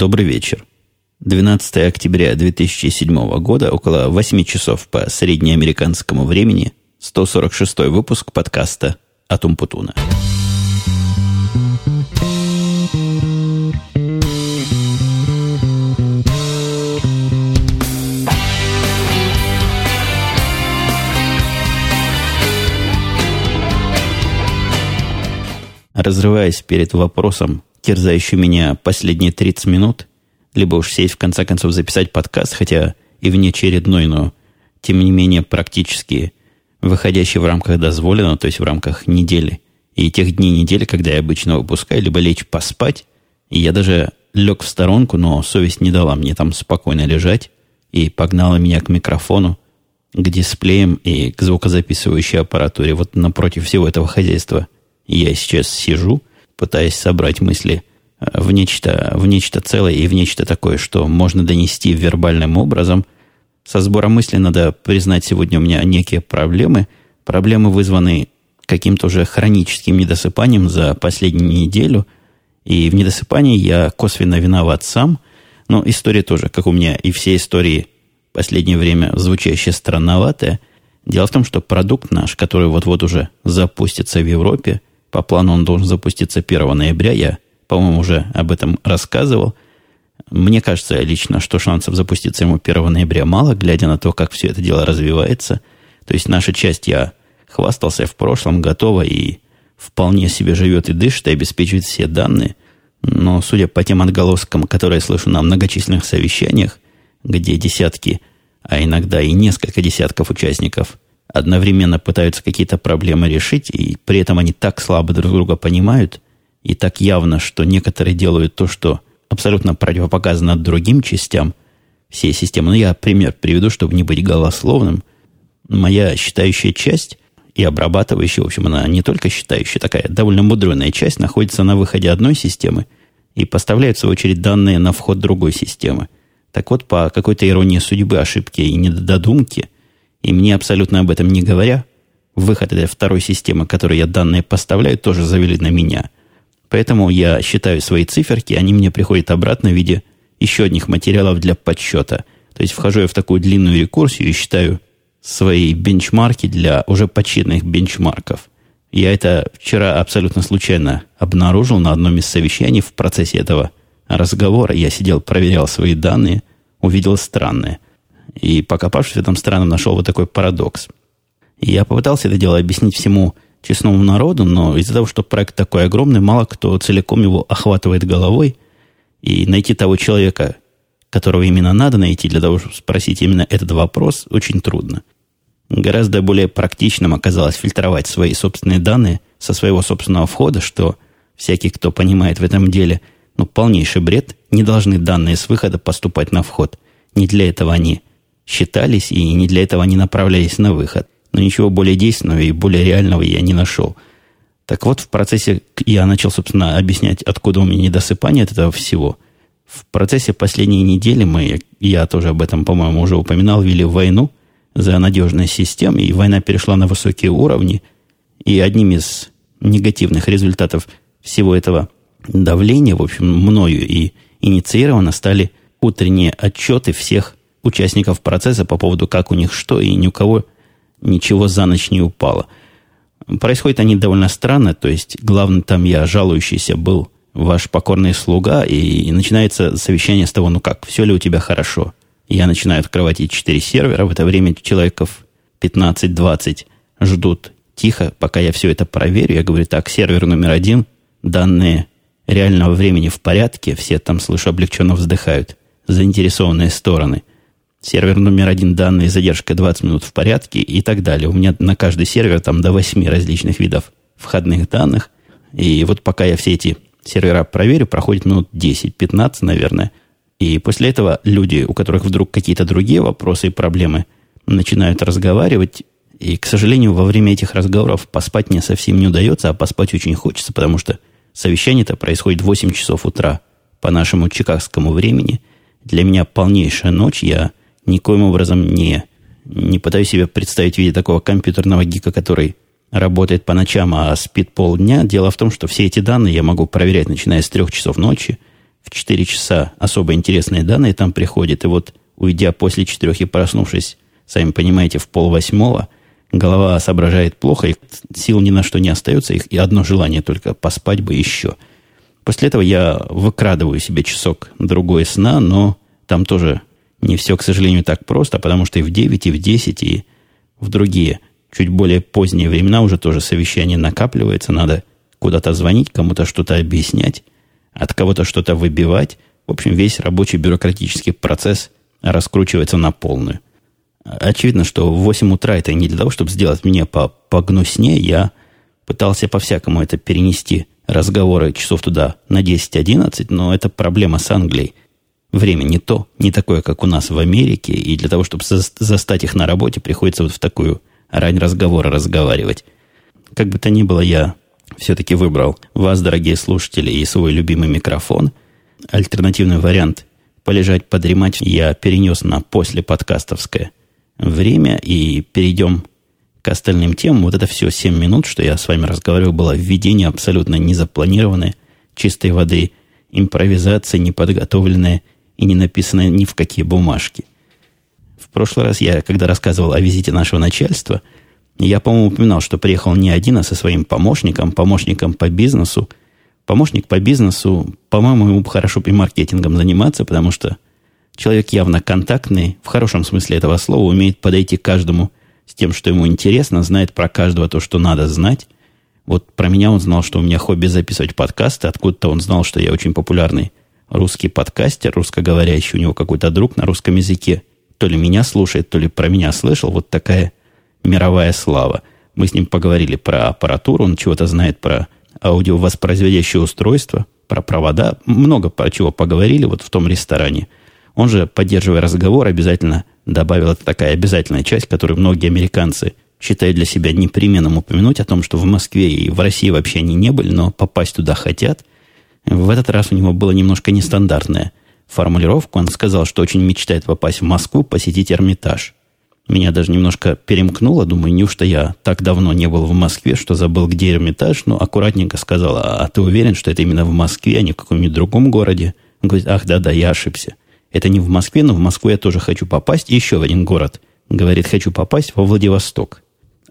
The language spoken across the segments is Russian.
Добрый вечер. 12 октября 2007 года, около 8 часов по среднеамериканскому времени, 146 выпуск подкаста «Атум Путуна». Разрываясь перед вопросом, терзающим меня последние 30 минут, либо уж сесть в конце концов записать подкаст, хотя и внеочередной, но тем не менее практически выходящий в рамках дозволенного, то есть в рамках недели, и тех дней недели, когда я обычно выпускаю, либо лечь поспать, и я даже лег в сторонку, но совесть не дала мне там спокойно лежать и погнала меня к микрофону, к дисплеям и к звукозаписывающей аппаратуре. Вот напротив всего этого хозяйства я сейчас сижу, пытаясь собрать мысли э, в нечто, в нечто целое и в нечто такое, что можно донести вербальным образом. Со сбором мысли, надо признать, сегодня у меня некие проблемы. Проблемы вызваны каким-то уже хроническим недосыпанием за последнюю неделю. И в недосыпании я косвенно виноват сам. Но история тоже, как у меня и все истории в последнее время звучащие странноватые. Дело в том, что продукт наш, который вот-вот уже запустится в Европе, по плану он должен запуститься 1 ноября. Я, по-моему, уже об этом рассказывал. Мне кажется лично, что шансов запуститься ему 1 ноября мало, глядя на то, как все это дело развивается. То есть наша часть, я хвастался в прошлом, готова и вполне себе живет и дышит, и обеспечивает все данные. Но судя по тем отголоскам, которые я слышу на многочисленных совещаниях, где десятки, а иногда и несколько десятков участников – одновременно пытаются какие-то проблемы решить, и при этом они так слабо друг друга понимают, и так явно, что некоторые делают то, что абсолютно противопоказано другим частям всей системы. Ну, я пример приведу, чтобы не быть голословным. Моя считающая часть и обрабатывающая, в общем, она не только считающая, такая довольно мудреная часть, находится на выходе одной системы и поставляет, в свою очередь, данные на вход другой системы. Так вот, по какой-то иронии судьбы, ошибки и недодумки – и мне абсолютно об этом не говоря, выход этой второй системы, которой я данные поставляю, тоже завели на меня. Поэтому я считаю свои циферки, они мне приходят обратно в виде еще одних материалов для подсчета. То есть вхожу я в такую длинную рекурсию и считаю свои бенчмарки для уже подсчитанных бенчмарков. Я это вчера абсолютно случайно обнаружил на одном из совещаний в процессе этого разговора. Я сидел, проверял свои данные, увидел странное – и покопавшись в этом странном, нашел вот такой парадокс. Я попытался это дело объяснить всему честному народу, но из-за того, что проект такой огромный, мало кто целиком его охватывает головой, и найти того человека, которого именно надо найти для того, чтобы спросить именно этот вопрос, очень трудно. Гораздо более практичным оказалось фильтровать свои собственные данные со своего собственного входа, что всякий, кто понимает в этом деле, ну, полнейший бред, не должны данные с выхода поступать на вход. Не для этого они считались, и не для этого они направлялись на выход. Но ничего более действенного и более реального я не нашел. Так вот, в процессе я начал, собственно, объяснять, откуда у меня недосыпание от этого всего. В процессе последней недели мы, я тоже об этом, по-моему, уже упоминал, вели войну за надежность систем, и война перешла на высокие уровни. И одним из негативных результатов всего этого давления, в общем, мною и инициировано, стали утренние отчеты всех участников процесса по поводу, как у них что, и ни у кого ничего за ночь не упало. Происходит они довольно странно, то есть главный там я, жалующийся, был ваш покорный слуга, и начинается совещание с того, ну как, все ли у тебя хорошо. Я начинаю открывать эти четыре сервера, в это время человеков 15-20 ждут тихо, пока я все это проверю. Я говорю, так, сервер номер один, данные реального времени в порядке, все там, слышу, облегченно вздыхают, заинтересованные стороны. Сервер номер один данные задержка 20 минут в порядке и так далее. У меня на каждый сервер там до 8 различных видов входных данных. И вот пока я все эти сервера проверю, проходит минут 10-15, наверное. И после этого люди, у которых вдруг какие-то другие вопросы и проблемы, начинают разговаривать. И, к сожалению, во время этих разговоров поспать мне совсем не удается, а поспать очень хочется, потому что совещание-то происходит в 8 часов утра по нашему чикагскому времени. Для меня полнейшая ночь. Я никоим образом не, не пытаюсь себе представить в виде такого компьютерного гика, который работает по ночам, а спит полдня. Дело в том, что все эти данные я могу проверять, начиная с трех часов ночи, в 4 часа особо интересные данные там приходят. И вот, уйдя после четырех и проснувшись, сами понимаете, в пол восьмого, голова соображает плохо, и сил ни на что не остается, и одно желание только поспать бы еще. После этого я выкрадываю себе часок другой сна, но там тоже не все, к сожалению, так просто, потому что и в 9, и в 10, и в другие, чуть более поздние времена уже тоже совещание накапливается, надо куда-то звонить, кому-то что-то объяснять, от кого-то что-то выбивать. В общем, весь рабочий бюрократический процесс раскручивается на полную. Очевидно, что в 8 утра это не для того, чтобы сделать мне по погнуснее. Я пытался по-всякому это перенести, разговоры часов туда на 10-11, но это проблема с Англией. Время не то, не такое, как у нас в Америке, и для того, чтобы застать их на работе, приходится вот в такую рань разговора разговаривать. Как бы то ни было, я все-таки выбрал вас, дорогие слушатели, и свой любимый микрофон. Альтернативный вариант полежать, подремать я перенес на после подкастовское время и перейдем к остальным темам. Вот это все 7 минут, что я с вами разговаривал, было введение абсолютно незапланированное, чистой воды, импровизация неподготовленная и не написанная ни в какие бумажки. В прошлый раз я, когда рассказывал о визите нашего начальства – я, по-моему, упоминал, что приехал не один, а со своим помощником, помощником по бизнесу. Помощник по бизнесу, по-моему, ему хорошо и маркетингом заниматься, потому что человек явно контактный, в хорошем смысле этого слова, умеет подойти к каждому с тем, что ему интересно, знает про каждого то, что надо знать. Вот про меня он знал, что у меня хобби записывать подкасты, откуда-то он знал, что я очень популярный русский подкастер, русскоговорящий, у него какой-то друг на русском языке. То ли меня слушает, то ли про меня слышал. Вот такая мировая слава. Мы с ним поговорили про аппаратуру, он чего-то знает про аудиовоспроизводящее устройство, про провода, много про чего поговорили вот в том ресторане. Он же, поддерживая разговор, обязательно добавил, это такая обязательная часть, которую многие американцы считают для себя непременным упомянуть, о том, что в Москве и в России вообще они не были, но попасть туда хотят. В этот раз у него было немножко нестандартная формулировка. Он сказал, что очень мечтает попасть в Москву, посетить Эрмитаж – меня даже немножко перемкнуло. Думаю, неужто я так давно не был в Москве, что забыл, где Эрмитаж. Но аккуратненько сказал, а, а ты уверен, что это именно в Москве, а не в каком-нибудь другом городе? Он говорит, ах, да-да, я ошибся. Это не в Москве, но в Москву я тоже хочу попасть. Еще в один город. Говорит, хочу попасть во Владивосток.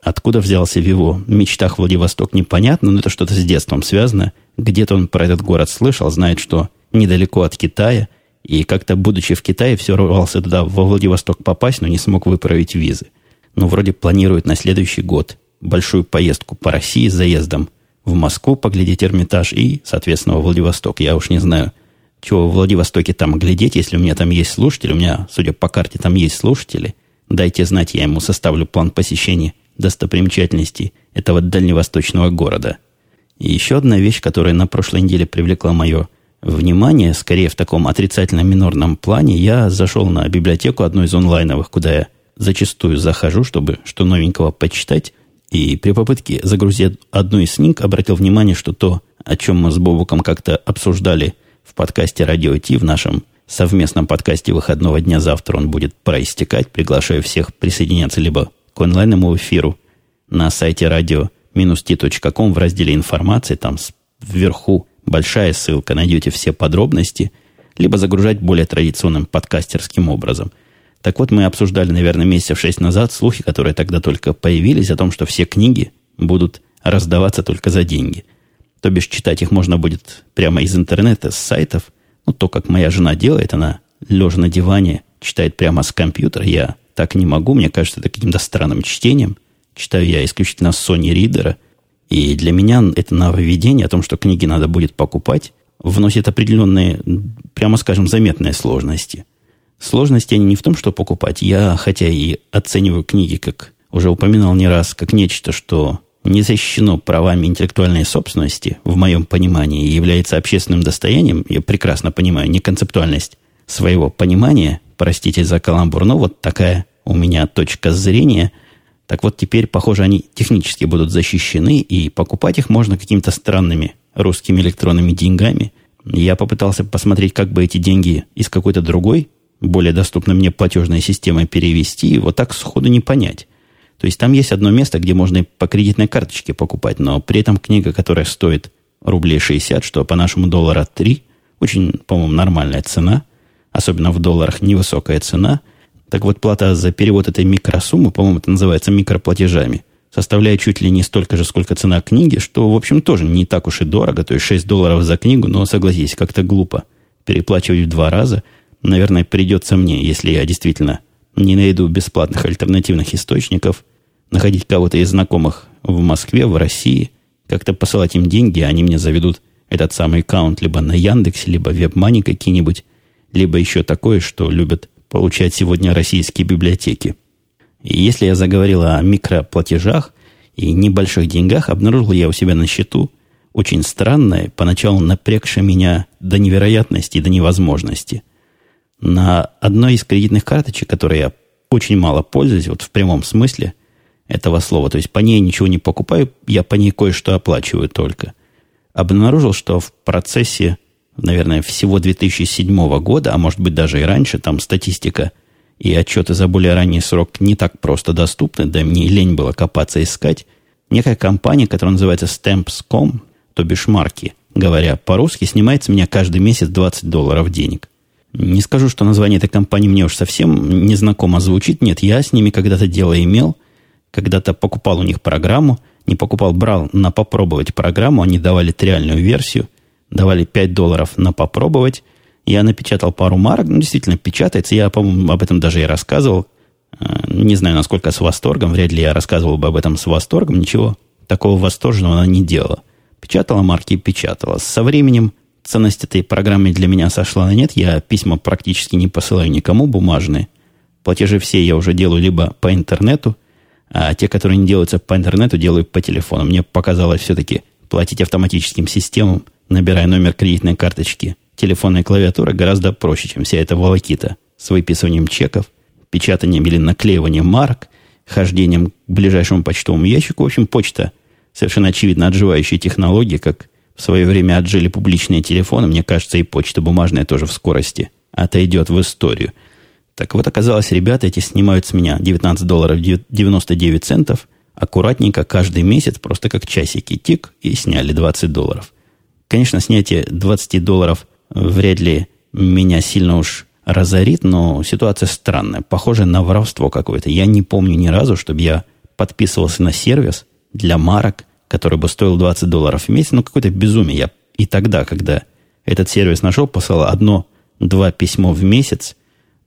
Откуда взялся в его мечтах Владивосток, непонятно, но это что-то с детством связано. Где-то он про этот город слышал, знает, что недалеко от Китая – и как-то, будучи в Китае, все рвался туда, во Владивосток попасть, но не смог выправить визы. Но вроде планирует на следующий год большую поездку по России с заездом в Москву поглядеть Эрмитаж и, соответственно, во Владивосток. Я уж не знаю, чего в Владивостоке там глядеть, если у меня там есть слушатели. У меня, судя по карте, там есть слушатели. Дайте знать, я ему составлю план посещения достопримечательностей этого дальневосточного города. И еще одна вещь, которая на прошлой неделе привлекла мое внимание, скорее в таком отрицательном минорном плане, я зашел на библиотеку одной из онлайновых, куда я зачастую захожу, чтобы что новенького почитать. И при попытке загрузить одну из книг обратил внимание, что то, о чем мы с Бобуком как-то обсуждали в подкасте «Радио Ти», в нашем совместном подкасте выходного дня завтра он будет проистекать. Приглашаю всех присоединяться либо к онлайнному эфиру на сайте radio-t.com в разделе «Информация», там вверху большая ссылка, найдете все подробности, либо загружать более традиционным подкастерским образом. Так вот, мы обсуждали, наверное, месяцев шесть назад слухи, которые тогда только появились, о том, что все книги будут раздаваться только за деньги. То бишь, читать их можно будет прямо из интернета, с сайтов. Ну, то, как моя жена делает, она лежа на диване читает прямо с компьютера. Я так не могу, мне кажется, это каким-то странным чтением. Читаю я исключительно с Sony Reader – и для меня это нововведение о том, что книги надо будет покупать, вносит определенные, прямо скажем, заметные сложности. Сложности они не в том, что покупать. Я, хотя и оцениваю книги, как уже упоминал не раз, как нечто, что не защищено правами интеллектуальной собственности, в моем понимании, и является общественным достоянием, я прекрасно понимаю неконцептуальность своего понимания, простите за каламбур, но вот такая у меня точка зрения – так вот, теперь, похоже, они технически будут защищены, и покупать их можно какими-то странными русскими электронными деньгами. Я попытался посмотреть, как бы эти деньги из какой-то другой, более доступной мне платежной системы перевести, и вот так сходу не понять. То есть там есть одно место, где можно и по кредитной карточке покупать, но при этом книга, которая стоит рублей 60, что по нашему доллара 3, Очень, по-моему, нормальная цена. Особенно в долларах невысокая цена. Так вот, плата за перевод этой микросуммы, по-моему, это называется микроплатежами, составляет чуть ли не столько же, сколько цена книги, что, в общем, тоже не так уж и дорого. То есть 6 долларов за книгу, но, согласитесь, как-то глупо переплачивать в два раза. Наверное, придется мне, если я действительно не найду бесплатных альтернативных источников, находить кого-то из знакомых в Москве, в России, как-то посылать им деньги, они мне заведут этот самый аккаунт либо на Яндексе, либо WebMoney какие-нибудь, либо еще такое, что любят получать сегодня российские библиотеки. И если я заговорил о микроплатежах и небольших деньгах, обнаружил я у себя на счету очень странное, поначалу напрягшее меня до невероятности, до невозможности. На одной из кредитных карточек, которой я очень мало пользуюсь, вот в прямом смысле этого слова, то есть по ней ничего не покупаю, я по ней кое-что оплачиваю только, обнаружил, что в процессе, наверное, всего 2007 года, а может быть даже и раньше, там статистика и отчеты за более ранний срок не так просто доступны, да мне лень было копаться искать, некая компания, которая называется Stamps.com, то бишь марки, говоря по-русски, снимает с меня каждый месяц 20 долларов денег. Не скажу, что название этой компании мне уж совсем незнакомо звучит. Нет, я с ними когда-то дело имел. Когда-то покупал у них программу. Не покупал, брал на попробовать программу. Они давали триальную версию. Давали 5 долларов на попробовать. Я напечатал пару марок. Ну, действительно, печатается. Я, по-моему, об этом даже и рассказывал. Э, не знаю, насколько с восторгом. Вряд ли я рассказывал бы об этом с восторгом. Ничего такого восторженного она не делала. Печатала марки печатала. Со временем ценность этой программы для меня сошла на нет. Я письма практически не посылаю никому бумажные. Платежи все я уже делаю либо по интернету, а те, которые не делаются по интернету, делаю по телефону. Мне показалось все-таки платить автоматическим системам, набирая номер кредитной карточки, телефонной клавиатуры, гораздо проще, чем вся эта волокита с выписыванием чеков, печатанием или наклеиванием марок, хождением к ближайшему почтовому ящику. В общем, почта совершенно очевидно отживающая технология, как в свое время отжили публичные телефоны, мне кажется, и почта бумажная тоже в скорости отойдет в историю. Так вот, оказалось, ребята эти снимают с меня 19 долларов 99 центов, аккуратненько каждый месяц, просто как часики тик, и сняли 20 долларов. Конечно, снятие 20 долларов вряд ли меня сильно уж разорит, но ситуация странная, похожая на воровство какое-то. Я не помню ни разу, чтобы я подписывался на сервис для марок, который бы стоил 20 долларов в месяц, ну, какое-то безумие. Я и тогда, когда этот сервис нашел, послал одно-два письмо в месяц,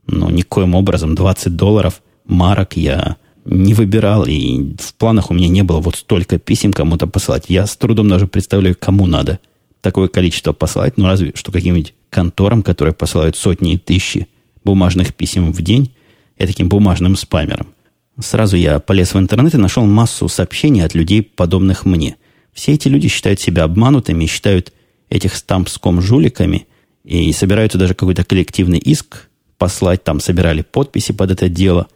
но никоим образом 20 долларов марок я не выбирал, и в планах у меня не было вот столько писем кому-то посылать. Я с трудом даже представляю, кому надо такое количество посылать, ну, разве что каким-нибудь конторам, которые посылают сотни и тысячи бумажных писем в день, и таким бумажным спамером – Сразу я полез в интернет и нашел массу сообщений от людей, подобных мне. Все эти люди считают себя обманутыми, считают этих стампском жуликами и собираются даже какой-то коллективный иск послать. Там собирали подписи под это дело.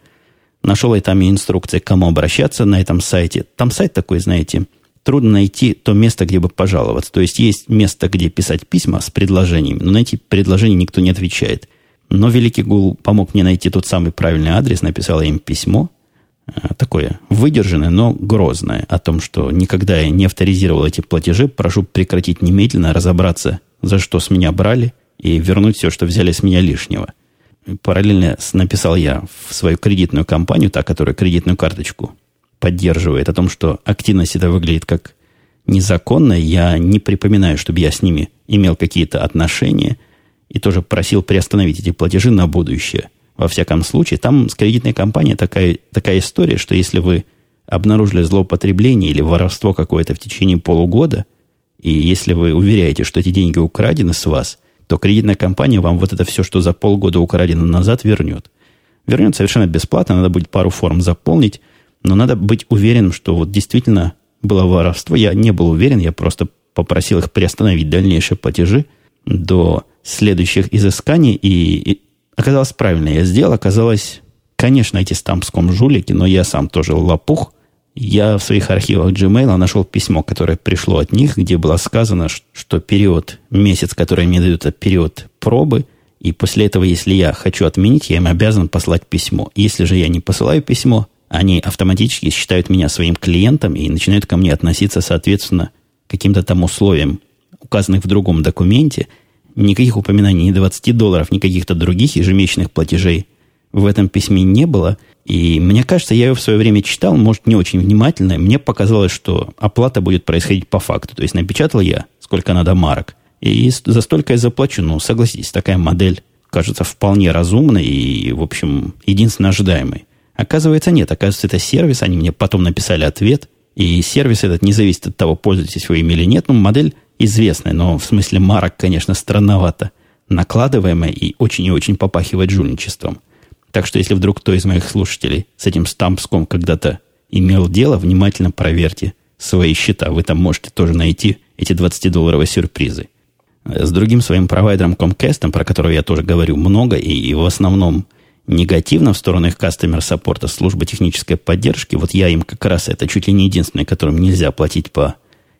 Нашел я там и инструкции, к кому обращаться на этом сайте. Там сайт такой, знаете, трудно найти то место, где бы пожаловаться. То есть есть место, где писать письма с предложениями, но на эти предложения никто не отвечает. Но великий Гул помог мне найти тот самый правильный адрес, написал им письмо, Э, такое выдержанное, но грозное о том, что никогда я не авторизировал эти платежи, прошу прекратить немедленно, разобраться, за что с меня брали, и вернуть все, что взяли с меня лишнего. Параллельно написал я в свою кредитную компанию, та, которая кредитную карточку поддерживает, о том, что активность это выглядит как незаконная. Я не припоминаю, чтобы я с ними имел какие-то отношения, и тоже просил приостановить эти платежи на будущее – во всяком случае, там с кредитной компанией такая, такая история, что если вы обнаружили злоупотребление или воровство какое-то в течение полугода, и если вы уверяете, что эти деньги украдены с вас, то кредитная компания вам вот это все, что за полгода украдено назад, вернет. Вернет совершенно бесплатно, надо будет пару форм заполнить, но надо быть уверенным, что вот действительно было воровство. Я не был уверен, я просто попросил их приостановить дальнейшие платежи до следующих изысканий, и, Оказалось, правильно я сделал. Оказалось, конечно, эти стампском жулики, но я сам тоже лопух. Я в своих архивах Gmail нашел письмо, которое пришло от них, где было сказано, что период, месяц, который мне дают, это период пробы, и после этого, если я хочу отменить, я им обязан послать письмо. Если же я не посылаю письмо, они автоматически считают меня своим клиентом и начинают ко мне относиться, соответственно, каким-то там условиям, указанных в другом документе – никаких упоминаний ни 20 долларов, ни каких-то других ежемесячных платежей в этом письме не было. И мне кажется, я его в свое время читал, может, не очень внимательно. Мне показалось, что оплата будет происходить по факту. То есть напечатал я, сколько надо марок. И за столько я заплачу. Ну, согласитесь, такая модель кажется вполне разумной и, в общем, единственно ожидаемой. Оказывается, нет. Оказывается, это сервис. Они мне потом написали ответ. И сервис этот не зависит от того, пользуетесь вы им или нет. Ну, модель известная, но в смысле марок, конечно, странновато. Накладываемая и очень и очень попахивает жульничеством. Так что, если вдруг кто из моих слушателей с этим стампском когда-то имел дело, внимательно проверьте свои счета. Вы там можете тоже найти эти 20-долларовые сюрпризы. С другим своим провайдером Comcast, про которого я тоже говорю много, и, и в основном негативно в сторону их кастомер саппорта, службы технической поддержки, вот я им как раз это чуть ли не единственное, которым нельзя платить по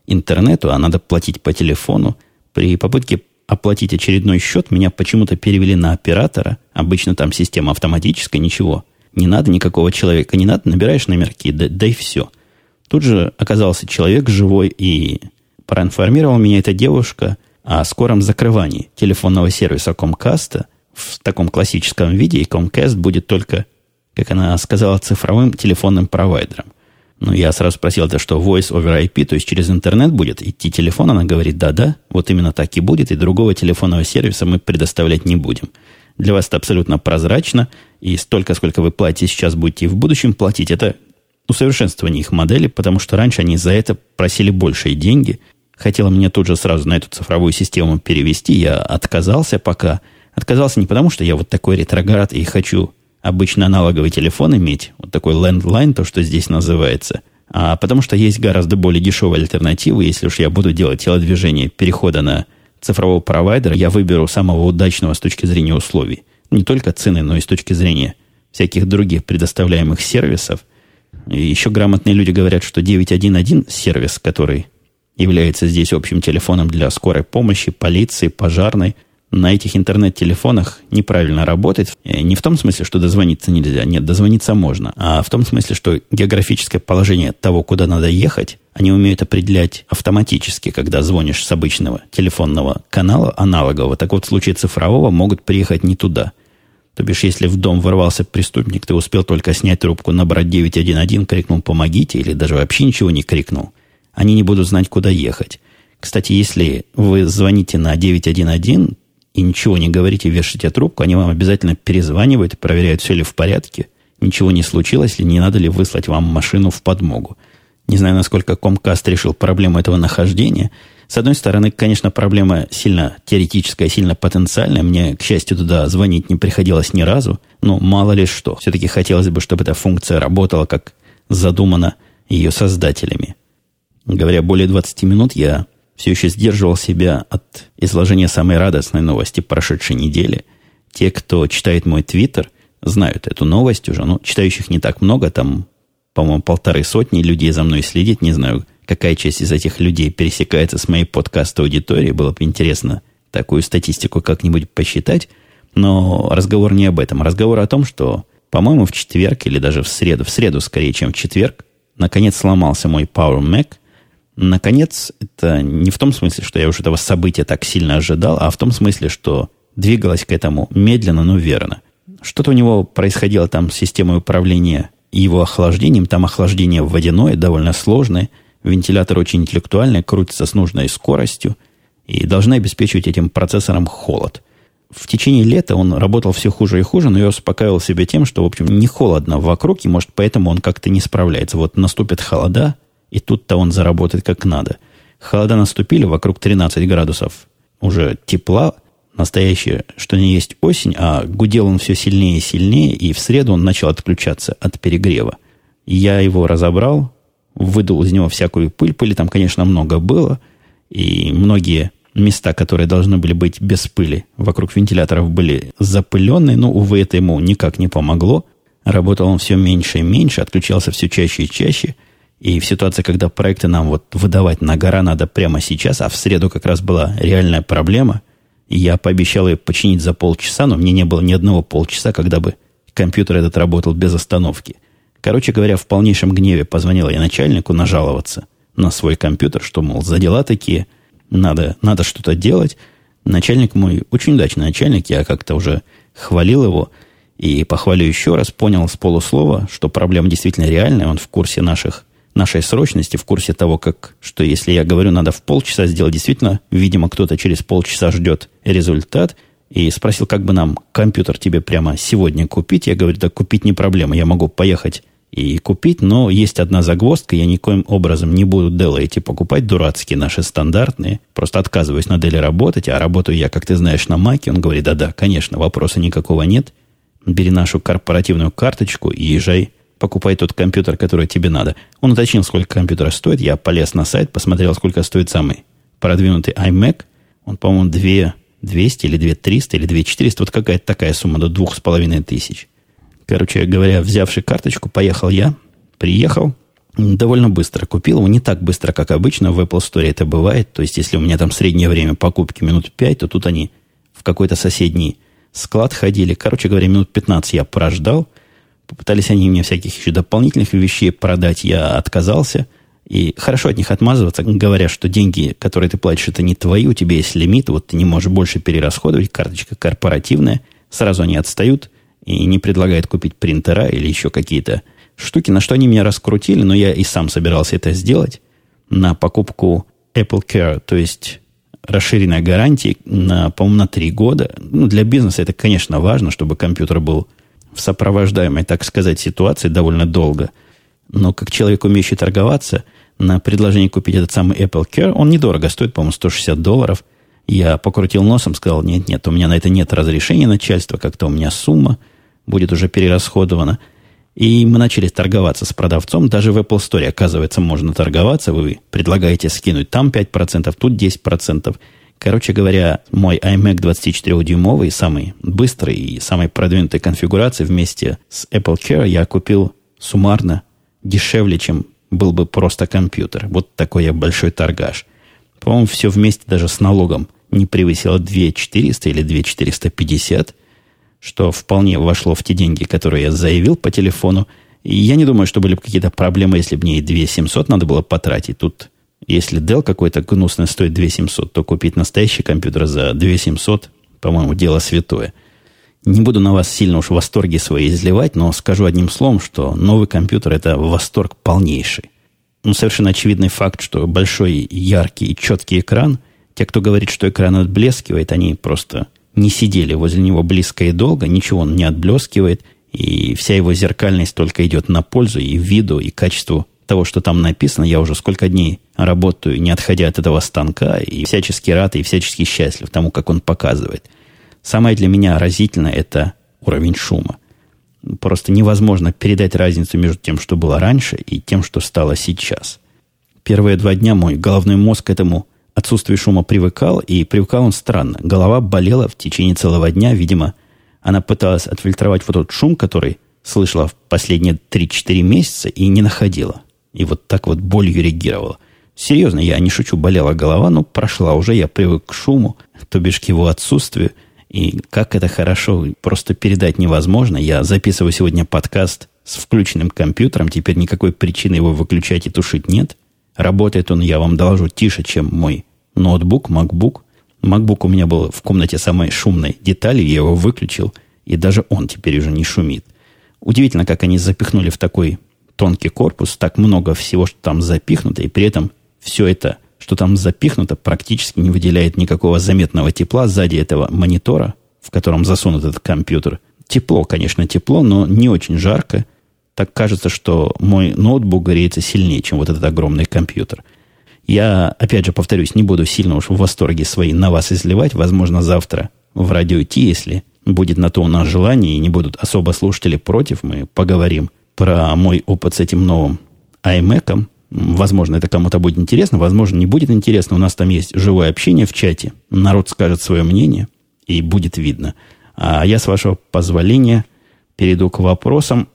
интернету, а надо платить по телефону. При попытке оплатить очередной счет, меня почему-то перевели на оператора. Обычно там система автоматическая, ничего. Не надо никакого человека, не надо, набираешь номерки, да, да и все. Тут же оказался человек живой и проинформировал меня эта девушка о скором закрывании телефонного сервиса Comcast в таком классическом виде, и Comcast будет только, как она сказала, цифровым телефонным провайдером. Ну, я сразу спросил, это что, Voice over IP, то есть через интернет будет идти телефон? Она говорит, да-да, вот именно так и будет, и другого телефонного сервиса мы предоставлять не будем. Для вас это абсолютно прозрачно, и столько, сколько вы платите сейчас, будете и в будущем платить. Это усовершенствование их модели, потому что раньше они за это просили большие деньги, хотела мне тут же сразу на эту цифровую систему перевести. Я отказался пока. Отказался не потому, что я вот такой ретроград и хочу обычно аналоговый телефон иметь, вот такой landline, то, что здесь называется, а потому что есть гораздо более дешевые альтернативы. Если уж я буду делать телодвижение перехода на цифрового провайдера, я выберу самого удачного с точки зрения условий. Не только цены, но и с точки зрения всяких других предоставляемых сервисов. И еще грамотные люди говорят, что 911 сервис, который является здесь общим телефоном для скорой помощи, полиции, пожарной, на этих интернет-телефонах неправильно работает. Э, не в том смысле, что дозвониться нельзя. Нет, дозвониться можно. А в том смысле, что географическое положение того, куда надо ехать, они умеют определять автоматически, когда звонишь с обычного телефонного канала аналогового. Так вот, в случае цифрового могут приехать не туда. То бишь, если в дом ворвался преступник, ты успел только снять трубку, набрать 911, крикнул «помогите» или даже вообще ничего не крикнул – они не будут знать, куда ехать. Кстати, если вы звоните на 911 и ничего не говорите, вешаете трубку, они вам обязательно перезванивают, проверяют, все ли в порядке, ничего не случилось ли, не надо ли выслать вам машину в подмогу. Не знаю, насколько Comcast решил проблему этого нахождения. С одной стороны, конечно, проблема сильно теоретическая, сильно потенциальная. Мне, к счастью, туда звонить не приходилось ни разу. Но мало ли что. Все-таки хотелось бы, чтобы эта функция работала, как задумано ее создателями. Говоря более 20 минут, я все еще сдерживал себя от изложения самой радостной новости прошедшей недели. Те, кто читает мой твиттер, знают эту новость уже. Ну, читающих не так много, там, по-моему, полторы сотни людей за мной следит. Не знаю, какая часть из этих людей пересекается с моей подкаст-аудиторией. Было бы интересно такую статистику как-нибудь посчитать. Но разговор не об этом. Разговор о том, что, по-моему, в четверг или даже в среду, в среду скорее, чем в четверг, наконец сломался мой Power Mac – Наконец, это не в том смысле, что я уже этого события так сильно ожидал, а в том смысле, что двигалось к этому медленно, но верно. Что-то у него происходило там с системой управления и его охлаждением. Там охлаждение водяное, довольно сложное. Вентилятор очень интеллектуальный, крутится с нужной скоростью и должны обеспечивать этим процессором холод. В течение лета он работал все хуже и хуже, но я успокаивал себя тем, что, в общем, не холодно вокруг, и, может, поэтому он как-то не справляется. Вот наступят холода, и тут-то он заработает как надо. Холода наступили, вокруг 13 градусов уже тепла, настоящее, что не есть осень, а гудел он все сильнее и сильнее, и в среду он начал отключаться от перегрева. Я его разобрал, выдул из него всякую пыль. Пыли там, конечно, много было, и многие места, которые должны были быть без пыли, вокруг вентиляторов были запыленные, но, увы, это ему никак не помогло. Работал он все меньше и меньше, отключался все чаще и чаще – и в ситуации, когда проекты нам вот выдавать на гора надо прямо сейчас, а в среду как раз была реальная проблема, я пообещал ее починить за полчаса, но мне не было ни одного полчаса, когда бы компьютер этот работал без остановки. Короче говоря, в полнейшем гневе позвонила я начальнику нажаловаться на свой компьютер, что, мол, за дела такие, надо, надо что-то делать. Начальник мой, очень удачный начальник, я как-то уже хвалил его и похвалю еще раз, понял с полуслова, что проблема действительно реальная, он в курсе наших, нашей срочности, в курсе того, как, что если я говорю, надо в полчаса сделать, действительно, видимо, кто-то через полчаса ждет результат, и спросил, как бы нам компьютер тебе прямо сегодня купить. Я говорю, да купить не проблема, я могу поехать и купить, но есть одна загвоздка, я никоим образом не буду Dell эти покупать, дурацкие наши стандартные, просто отказываюсь на Dell работать, а работаю я, как ты знаешь, на Маке. Он говорит, да-да, конечно, вопроса никакого нет, бери нашу корпоративную карточку и езжай, покупай тот компьютер, который тебе надо. Он уточнил, сколько компьютер стоит, я полез на сайт, посмотрел, сколько стоит самый продвинутый iMac, он, по-моему, 2 200 или 2 300 или 2 400, вот какая-то такая сумма до двух с половиной тысяч. Короче говоря, взявший карточку, поехал я, приехал, довольно быстро купил его, не так быстро, как обычно, в Apple Store это бывает, то есть если у меня там среднее время покупки минут 5, то тут они в какой-то соседний склад ходили. Короче говоря, минут 15 я прождал, попытались они мне всяких еще дополнительных вещей продать, я отказался, и хорошо от них отмазываться, говоря, что деньги, которые ты платишь, это не твои, у тебя есть лимит, вот ты не можешь больше перерасходовать, карточка корпоративная, сразу они отстают – и не предлагает купить принтера или еще какие-то штуки, на что они меня раскрутили, но я и сам собирался это сделать на покупку Apple Care, то есть расширенная гарантия на, по-моему, на три года. Ну, для бизнеса это, конечно, важно, чтобы компьютер был в сопровождаемой, так сказать, ситуации довольно долго. Но как человек, умеющий торговаться, на предложение купить этот самый Apple Care, он недорого стоит, по-моему, 160 долларов. Я покрутил носом, сказал, нет, нет, у меня на это нет разрешения начальства, как-то у меня сумма – будет уже перерасходовано. И мы начали торговаться с продавцом. Даже в Apple Store, оказывается, можно торговаться. Вы предлагаете скинуть там 5%, тут 10%. Короче говоря, мой iMac 24-дюймовый, самый быстрый и самой продвинутой конфигурации вместе с Apple Care я купил суммарно дешевле, чем был бы просто компьютер. Вот такой я большой торгаш. По-моему, все вместе даже с налогом не превысило 2400 или 2450 что вполне вошло в те деньги, которые я заявил по телефону. И я не думаю, что были бы какие-то проблемы, если бы мне и 2700 надо было потратить. Тут, если Dell какой-то гнусный стоит 2700, то купить настоящий компьютер за 2700, по-моему, дело святое. Не буду на вас сильно уж в восторге свои изливать, но скажу одним словом, что новый компьютер – это восторг полнейший. Ну, совершенно очевидный факт, что большой, яркий и четкий экран, те, кто говорит, что экран отблескивает, они просто не сидели возле него близко и долго, ничего он не отблескивает, и вся его зеркальность только идет на пользу и виду, и качеству того, что там написано. Я уже сколько дней работаю, не отходя от этого станка, и всячески рад, и всячески счастлив тому, как он показывает. Самое для меня разительное – это уровень шума. Просто невозможно передать разницу между тем, что было раньше, и тем, что стало сейчас. Первые два дня мой головной мозг к этому отсутствию шума привыкал, и привыкал он странно. Голова болела в течение целого дня. Видимо, она пыталась отфильтровать вот тот шум, который слышала в последние 3-4 месяца и не находила. И вот так вот болью реагировала. Серьезно, я не шучу, болела голова, но прошла уже, я привык к шуму, то бишь к его отсутствию. И как это хорошо, просто передать невозможно. Я записываю сегодня подкаст с включенным компьютером, теперь никакой причины его выключать и тушить нет. Работает он, я вам доложу, тише, чем мой ноутбук, MacBook. MacBook у меня был в комнате самой шумной детали, я его выключил, и даже он теперь уже не шумит. Удивительно, как они запихнули в такой тонкий корпус так много всего, что там запихнуто, и при этом все это, что там запихнуто, практически не выделяет никакого заметного тепла сзади этого монитора, в котором засунут этот компьютер. Тепло, конечно, тепло, но не очень жарко. Так кажется, что мой ноутбук греется сильнее, чем вот этот огромный компьютер – я, опять же, повторюсь, не буду сильно уж в восторге свои на вас изливать. Возможно, завтра в радио Ти, если будет на то у нас желание, и не будут особо слушатели против, мы поговорим про мой опыт с этим новым iMac. Возможно, это кому-то будет интересно, возможно, не будет интересно. У нас там есть живое общение в чате. Народ скажет свое мнение, и будет видно. А я, с вашего позволения, перейду к вопросам.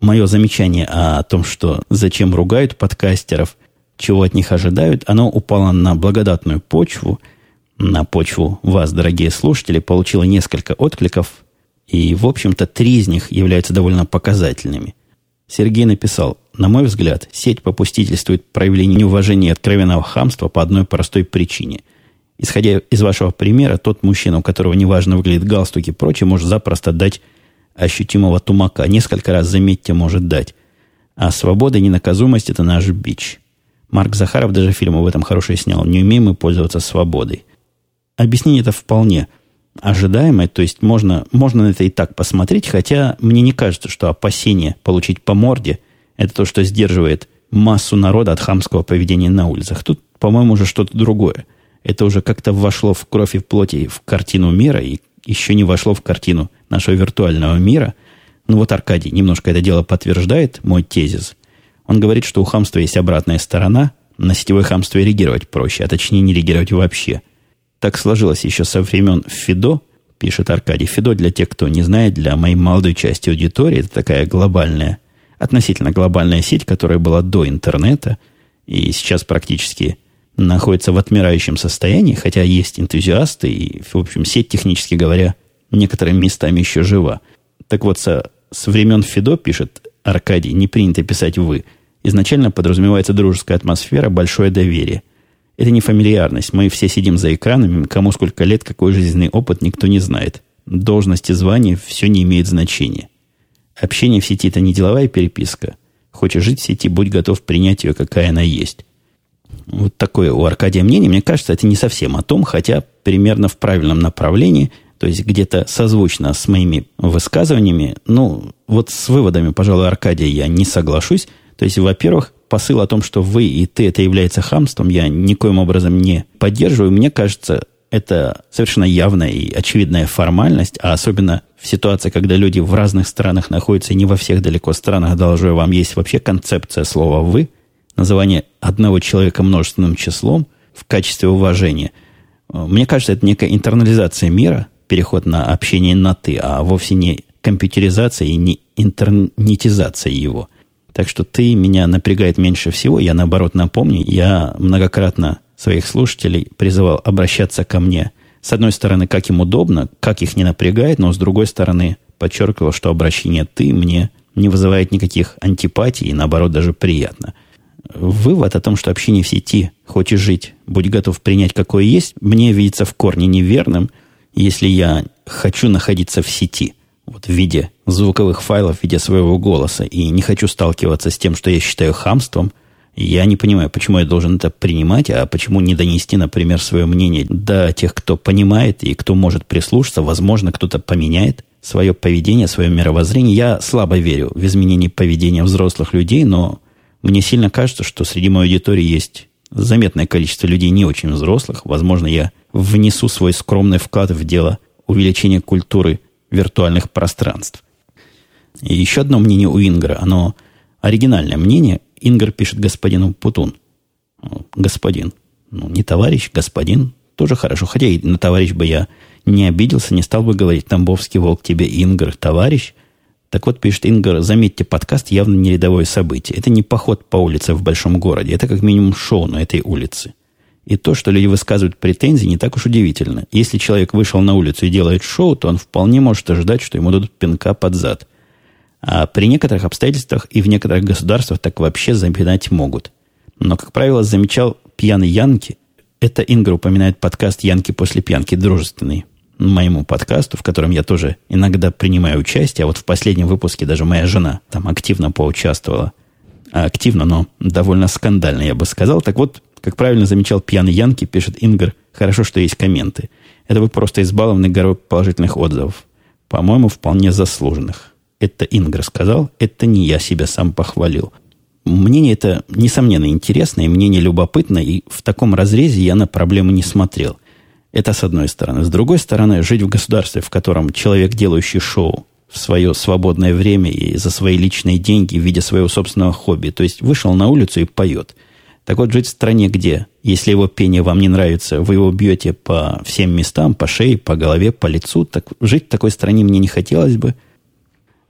Мое замечание о том, что зачем ругают подкастеров – чего от них ожидают, оно упало на благодатную почву, на почву вас, дорогие слушатели, получило несколько откликов, и, в общем-то, три из них являются довольно показательными. Сергей написал, на мой взгляд, сеть попустительствует проявлению неуважения и откровенного хамства по одной простой причине. Исходя из вашего примера, тот мужчина, у которого неважно выглядит галстук и прочее, может запросто дать ощутимого тумака. Несколько раз, заметьте, может дать. А свобода и ненаказуемость – это наш бич. Марк Захаров даже фильм об этом хороший снял. Не умеем мы пользоваться свободой. Объяснение это вполне ожидаемое, то есть можно, можно на это и так посмотреть, хотя мне не кажется, что опасение получить по морде – это то, что сдерживает массу народа от хамского поведения на улицах. Тут, по-моему, уже что-то другое. Это уже как-то вошло в кровь и в плоти в картину мира и еще не вошло в картину нашего виртуального мира – ну вот Аркадий немножко это дело подтверждает, мой тезис. Он говорит, что у хамства есть обратная сторона, на сетевое хамство реагировать проще, а точнее не реагировать вообще. Так сложилось еще со времен ФИДО, пишет Аркадий. ФИДО, для тех, кто не знает, для моей молодой части аудитории, это такая глобальная, относительно глобальная сеть, которая была до интернета и сейчас практически находится в отмирающем состоянии, хотя есть энтузиасты, и, в общем, сеть, технически говоря, некоторыми местами еще жива. Так вот, со с времен Фидо, пишет Аркадий, не принято писать «вы». Изначально подразумевается дружеская атмосфера, большое доверие. Это не фамильярность. Мы все сидим за экранами, кому сколько лет, какой жизненный опыт, никто не знает. Должность и звание – все не имеет значения. Общение в сети – это не деловая переписка. Хочешь жить в сети, будь готов принять ее, какая она есть. Вот такое у Аркадия мнение. Мне кажется, это не совсем о том, хотя примерно в правильном направлении – то есть где-то созвучно с моими высказываниями. Ну, вот с выводами, пожалуй, Аркадия я не соглашусь. То есть, во-первых, посыл о том, что вы и ты это является хамством, я никоим образом не поддерживаю. Мне кажется, это совершенно явная и очевидная формальность, а особенно в ситуации, когда люди в разных странах находятся, и не во всех далеко странах, должно вам есть вообще концепция слова «вы», называние одного человека множественным числом в качестве уважения. Мне кажется, это некая интернализация мира – переход на общение на «ты», а вовсе не компьютеризация и не интернетизация его. Так что ты меня напрягает меньше всего. Я, наоборот, напомню, я многократно своих слушателей призывал обращаться ко мне. С одной стороны, как им удобно, как их не напрягает, но с другой стороны, подчеркивал, что обращение «ты» мне не вызывает никаких антипатий и, наоборот, даже приятно. Вывод о том, что общение в сети, хочешь жить, будь готов принять какое есть, мне видится в корне неверным – если я хочу находиться в сети, вот в виде звуковых файлов, в виде своего голоса, и не хочу сталкиваться с тем, что я считаю хамством, я не понимаю, почему я должен это принимать, а почему не донести, например, свое мнение до тех, кто понимает и кто может прислушаться. Возможно, кто-то поменяет свое поведение, свое мировоззрение. Я слабо верю в изменение поведения взрослых людей, но мне сильно кажется, что среди моей аудитории есть заметное количество людей не очень взрослых. Возможно, я внесу свой скромный вклад в дело увеличения культуры виртуальных пространств. И еще одно мнение у Ингра, оно оригинальное мнение. Ингр пишет господину Путун. Господин. Ну, не товарищ, господин. Тоже хорошо. Хотя и на товарищ бы я не обиделся, не стал бы говорить Тамбовский волк тебе Ингр, товарищ. Так вот, пишет Ингар, заметьте, подкаст явно не рядовое событие. Это не поход по улице в большом городе. Это как минимум шоу на этой улице. И то, что люди высказывают претензии, не так уж удивительно. Если человек вышел на улицу и делает шоу, то он вполне может ожидать, что ему дадут пинка под зад. А при некоторых обстоятельствах и в некоторых государствах так вообще запинать могут. Но, как правило, замечал пьяный Янки. Это Ингр упоминает подкаст «Янки после пьянки» дружественный моему подкасту, в котором я тоже иногда принимаю участие. А вот в последнем выпуске даже моя жена там активно поучаствовала. Активно, но довольно скандально, я бы сказал. Так вот, как правильно замечал пьяный Янки, пишет Ингар, хорошо, что есть комменты. Это вы просто избалованы горой положительных отзывов. По-моему, вполне заслуженных. Это Ингар сказал, это не я себя сам похвалил. Мнение это, несомненно, интересное, мнение любопытное, и в таком разрезе я на проблему не смотрел. Это с одной стороны. С другой стороны, жить в государстве, в котором человек, делающий шоу в свое свободное время и за свои личные деньги в виде своего собственного хобби, то есть вышел на улицу и поет – так вот, жить в стране, где, если его пение вам не нравится, вы его бьете по всем местам, по шее, по голове, по лицу, так жить в такой стране мне не хотелось бы.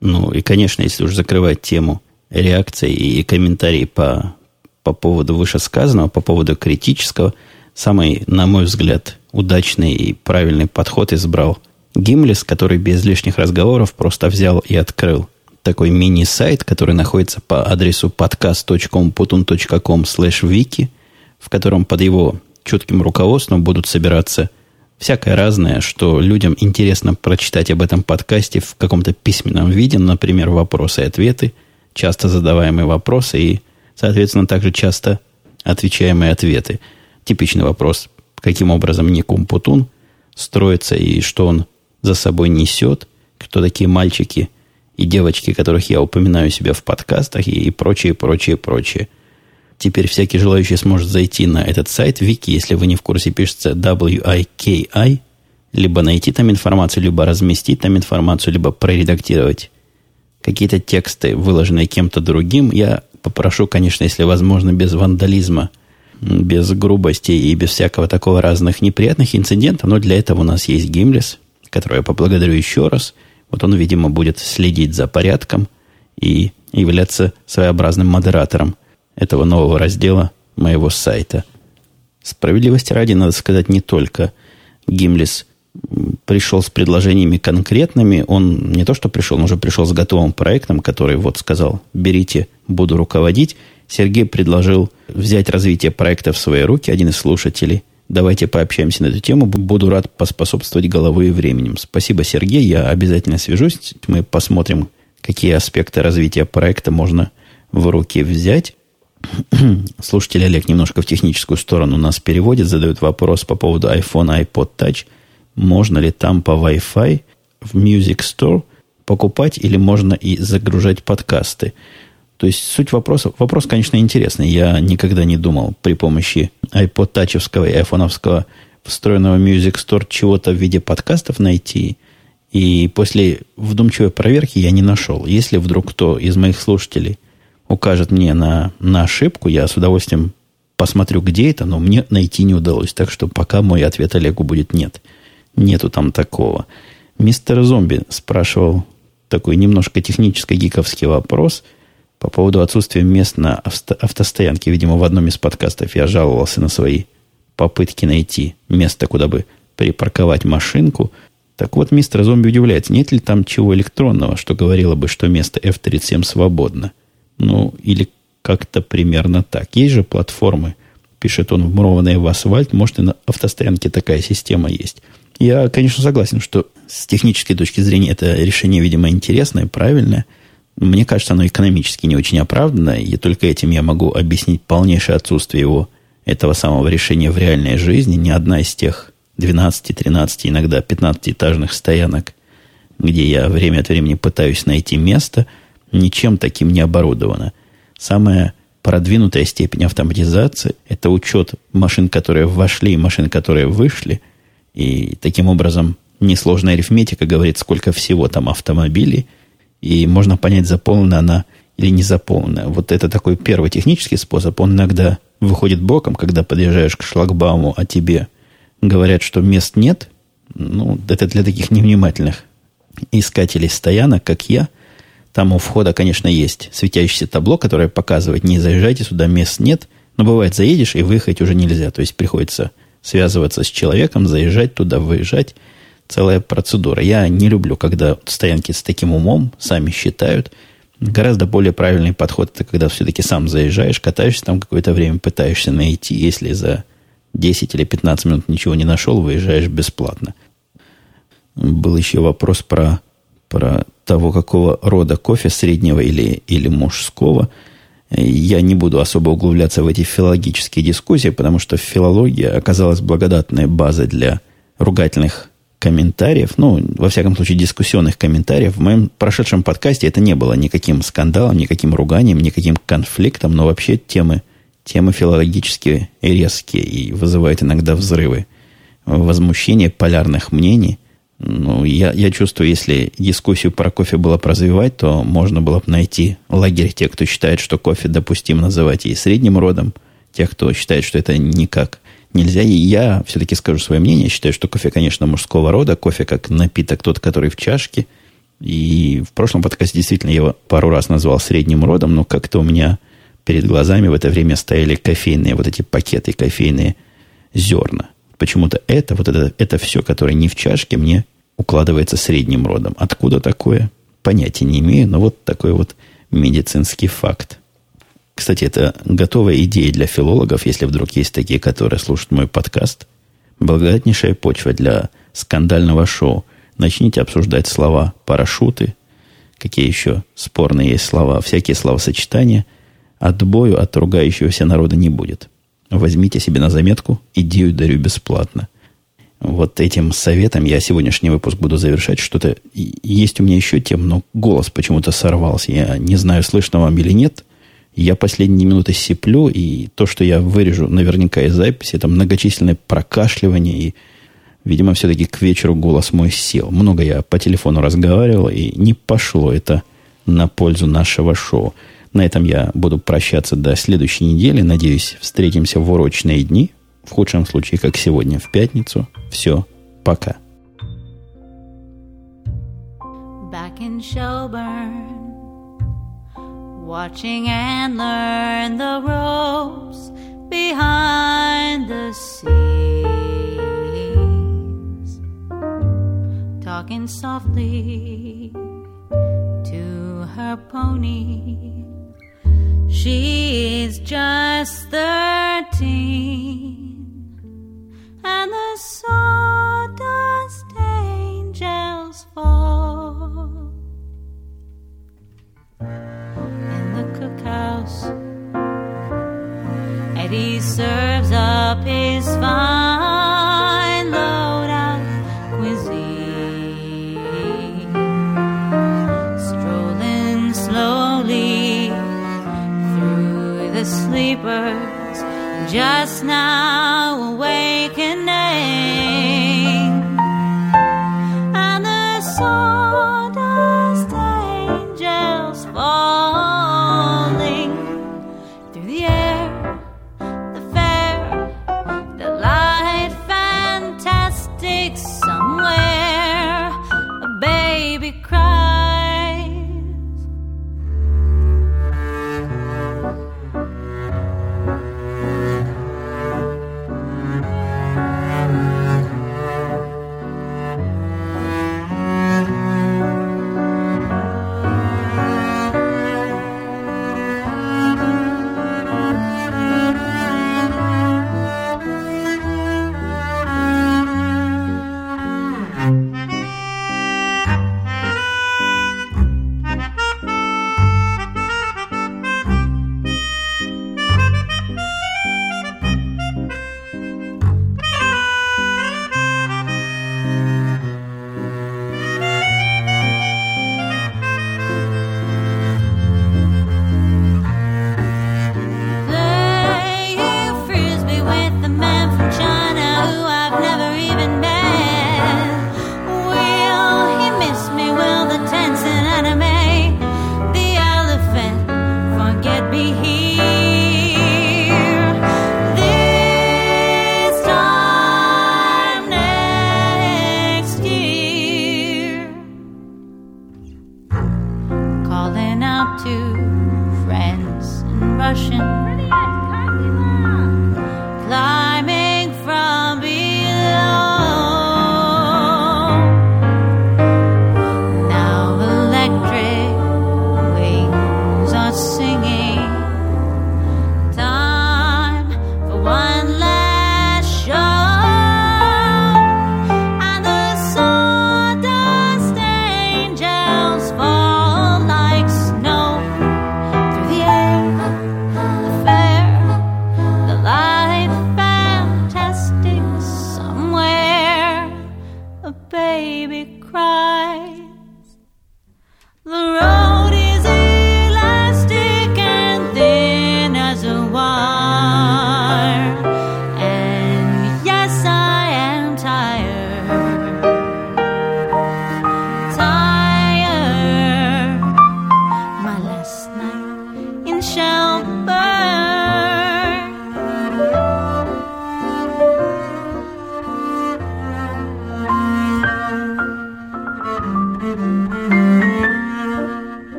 Ну, и, конечно, если уж закрывать тему реакции и комментарии по, по поводу вышесказанного, по поводу критического, самый, на мой взгляд, удачный и правильный подход избрал Гимлис, который без лишних разговоров просто взял и открыл такой мини-сайт, который находится по адресу podcast.com.com slash wiki, в котором под его четким руководством будут собираться всякое разное, что людям интересно прочитать об этом подкасте в каком-то письменном виде, например, вопросы и ответы, часто задаваемые вопросы и, соответственно, также часто отвечаемые ответы. Типичный вопрос, каким образом Никум Путун строится и что он за собой несет, кто такие мальчики и девочки, которых я упоминаю себя в подкастах и прочее, прочее, прочее. Теперь всякий желающий сможет зайти на этот сайт Вики, если вы не в курсе, пишется W-I-K-I, либо найти там информацию, либо разместить там информацию, либо проредактировать какие-то тексты, выложенные кем-то другим. Я попрошу, конечно, если возможно, без вандализма, без грубости и без всякого такого разных неприятных инцидентов, но для этого у нас есть Гимлес, которого я поблагодарю еще раз. Вот он, видимо, будет следить за порядком и являться своеобразным модератором – этого нового раздела моего сайта. Справедливости ради, надо сказать, не только Гимлис пришел с предложениями конкретными. Он не то, что пришел, он уже пришел с готовым проектом, который вот сказал, берите, буду руководить. Сергей предложил взять развитие проекта в свои руки, один из слушателей. Давайте пообщаемся на эту тему. Буду рад поспособствовать головой и временем. Спасибо, Сергей. Я обязательно свяжусь. Мы посмотрим, какие аспекты развития проекта можно в руки взять. Слушатель Олег немножко в техническую сторону нас переводит, задает вопрос по поводу iPhone, iPod Touch. Можно ли там по Wi-Fi в Music Store покупать или можно и загружать подкасты? То есть суть вопроса, вопрос, конечно, интересный. Я никогда не думал при помощи iPod Touch и iPhone встроенного Music Store чего-то в виде подкастов найти. И после вдумчивой проверки я не нашел. Если вдруг кто из моих слушателей укажет мне на, на ошибку, я с удовольствием посмотрю, где это, но мне найти не удалось. Так что пока мой ответ Олегу будет нет. Нету там такого. Мистер Зомби спрашивал такой немножко технический гиковский вопрос по поводу отсутствия мест на автостоянке. Видимо, в одном из подкастов я жаловался на свои попытки найти место, куда бы припарковать машинку. Так вот, мистер Зомби удивляется, нет ли там чего электронного, что говорило бы, что место F-37 свободно – ну, или как-то примерно так. Есть же платформы, пишет он, вмурованные в асфальт. Может, и на автостоянке такая система есть. Я, конечно, согласен, что с технической точки зрения это решение, видимо, интересное, правильное. Мне кажется, оно экономически не очень оправдано, и только этим я могу объяснить полнейшее отсутствие его, этого самого решения в реальной жизни. Ни одна из тех 12, 13, иногда 15-этажных стоянок, где я время от времени пытаюсь найти место – ничем таким не оборудована. Самая продвинутая степень автоматизации – это учет машин, которые вошли, и машин, которые вышли. И таким образом несложная арифметика говорит, сколько всего там автомобилей, и можно понять, заполнена она или не заполнена. Вот это такой первый технический способ. Он иногда выходит боком, когда подъезжаешь к шлагбауму, а тебе говорят, что мест нет. Ну, это для таких невнимательных искателей стоянок, как я – там у входа, конечно, есть светящееся табло, которое показывает, не заезжайте сюда, мест нет. Но бывает, заедешь, и выехать уже нельзя. То есть приходится связываться с человеком, заезжать туда, выезжать. Целая процедура. Я не люблю, когда стоянки с таким умом сами считают. Гораздо более правильный подход это когда все-таки сам заезжаешь, катаешься там какое-то время, пытаешься найти. Если за 10 или 15 минут ничего не нашел, выезжаешь бесплатно. Был еще вопрос про, про того, какого рода кофе, среднего или, или мужского. Я не буду особо углубляться в эти филологические дискуссии, потому что филология оказалась благодатной базой для ругательных комментариев, ну, во всяком случае, дискуссионных комментариев. В моем прошедшем подкасте это не было никаким скандалом, никаким руганием, никаким конфликтом, но вообще темы, темы филологические резкие и вызывают иногда взрывы возмущения полярных мнений – ну, я, я чувствую, если дискуссию про кофе было бы развивать, то можно было бы найти лагерь тех, кто считает, что кофе допустимо называть и средним родом, тех, кто считает, что это никак нельзя. И я все-таки скажу свое мнение. Считаю, что кофе, конечно, мужского рода. Кофе как напиток тот, который в чашке. И в прошлом подкасте действительно я его пару раз назвал средним родом, но как-то у меня перед глазами в это время стояли кофейные вот эти пакеты, кофейные зерна. Почему-то это, вот это, это все, которое не в чашке, мне укладывается средним родом. Откуда такое? Понятия не имею, но вот такой вот медицинский факт. Кстати, это готовая идея для филологов, если вдруг есть такие, которые слушают мой подкаст. Благодатнейшая почва для скандального шоу. Начните обсуждать слова парашюты, какие еще спорные есть слова, всякие словосочетания. Отбою от ругающегося народа не будет. Возьмите себе на заметку, идею дарю бесплатно. Вот этим советом я сегодняшний выпуск буду завершать. Что-то есть у меня еще тем, но голос почему-то сорвался. Я не знаю, слышно вам или нет. Я последние минуты сиплю, и то, что я вырежу наверняка из записи, это многочисленное прокашливание, и, видимо, все-таки к вечеру голос мой сел. Много я по телефону разговаривал, и не пошло это на пользу нашего шоу. На этом я буду прощаться до следующей недели. Надеюсь, встретимся в урочные дни. В худшем случае, как сегодня, в пятницу. Все, пока. Back in Shelburne, watching and learn the ropes behind the scenes, talking softly to her pony. She's just thirteen, and the sawdust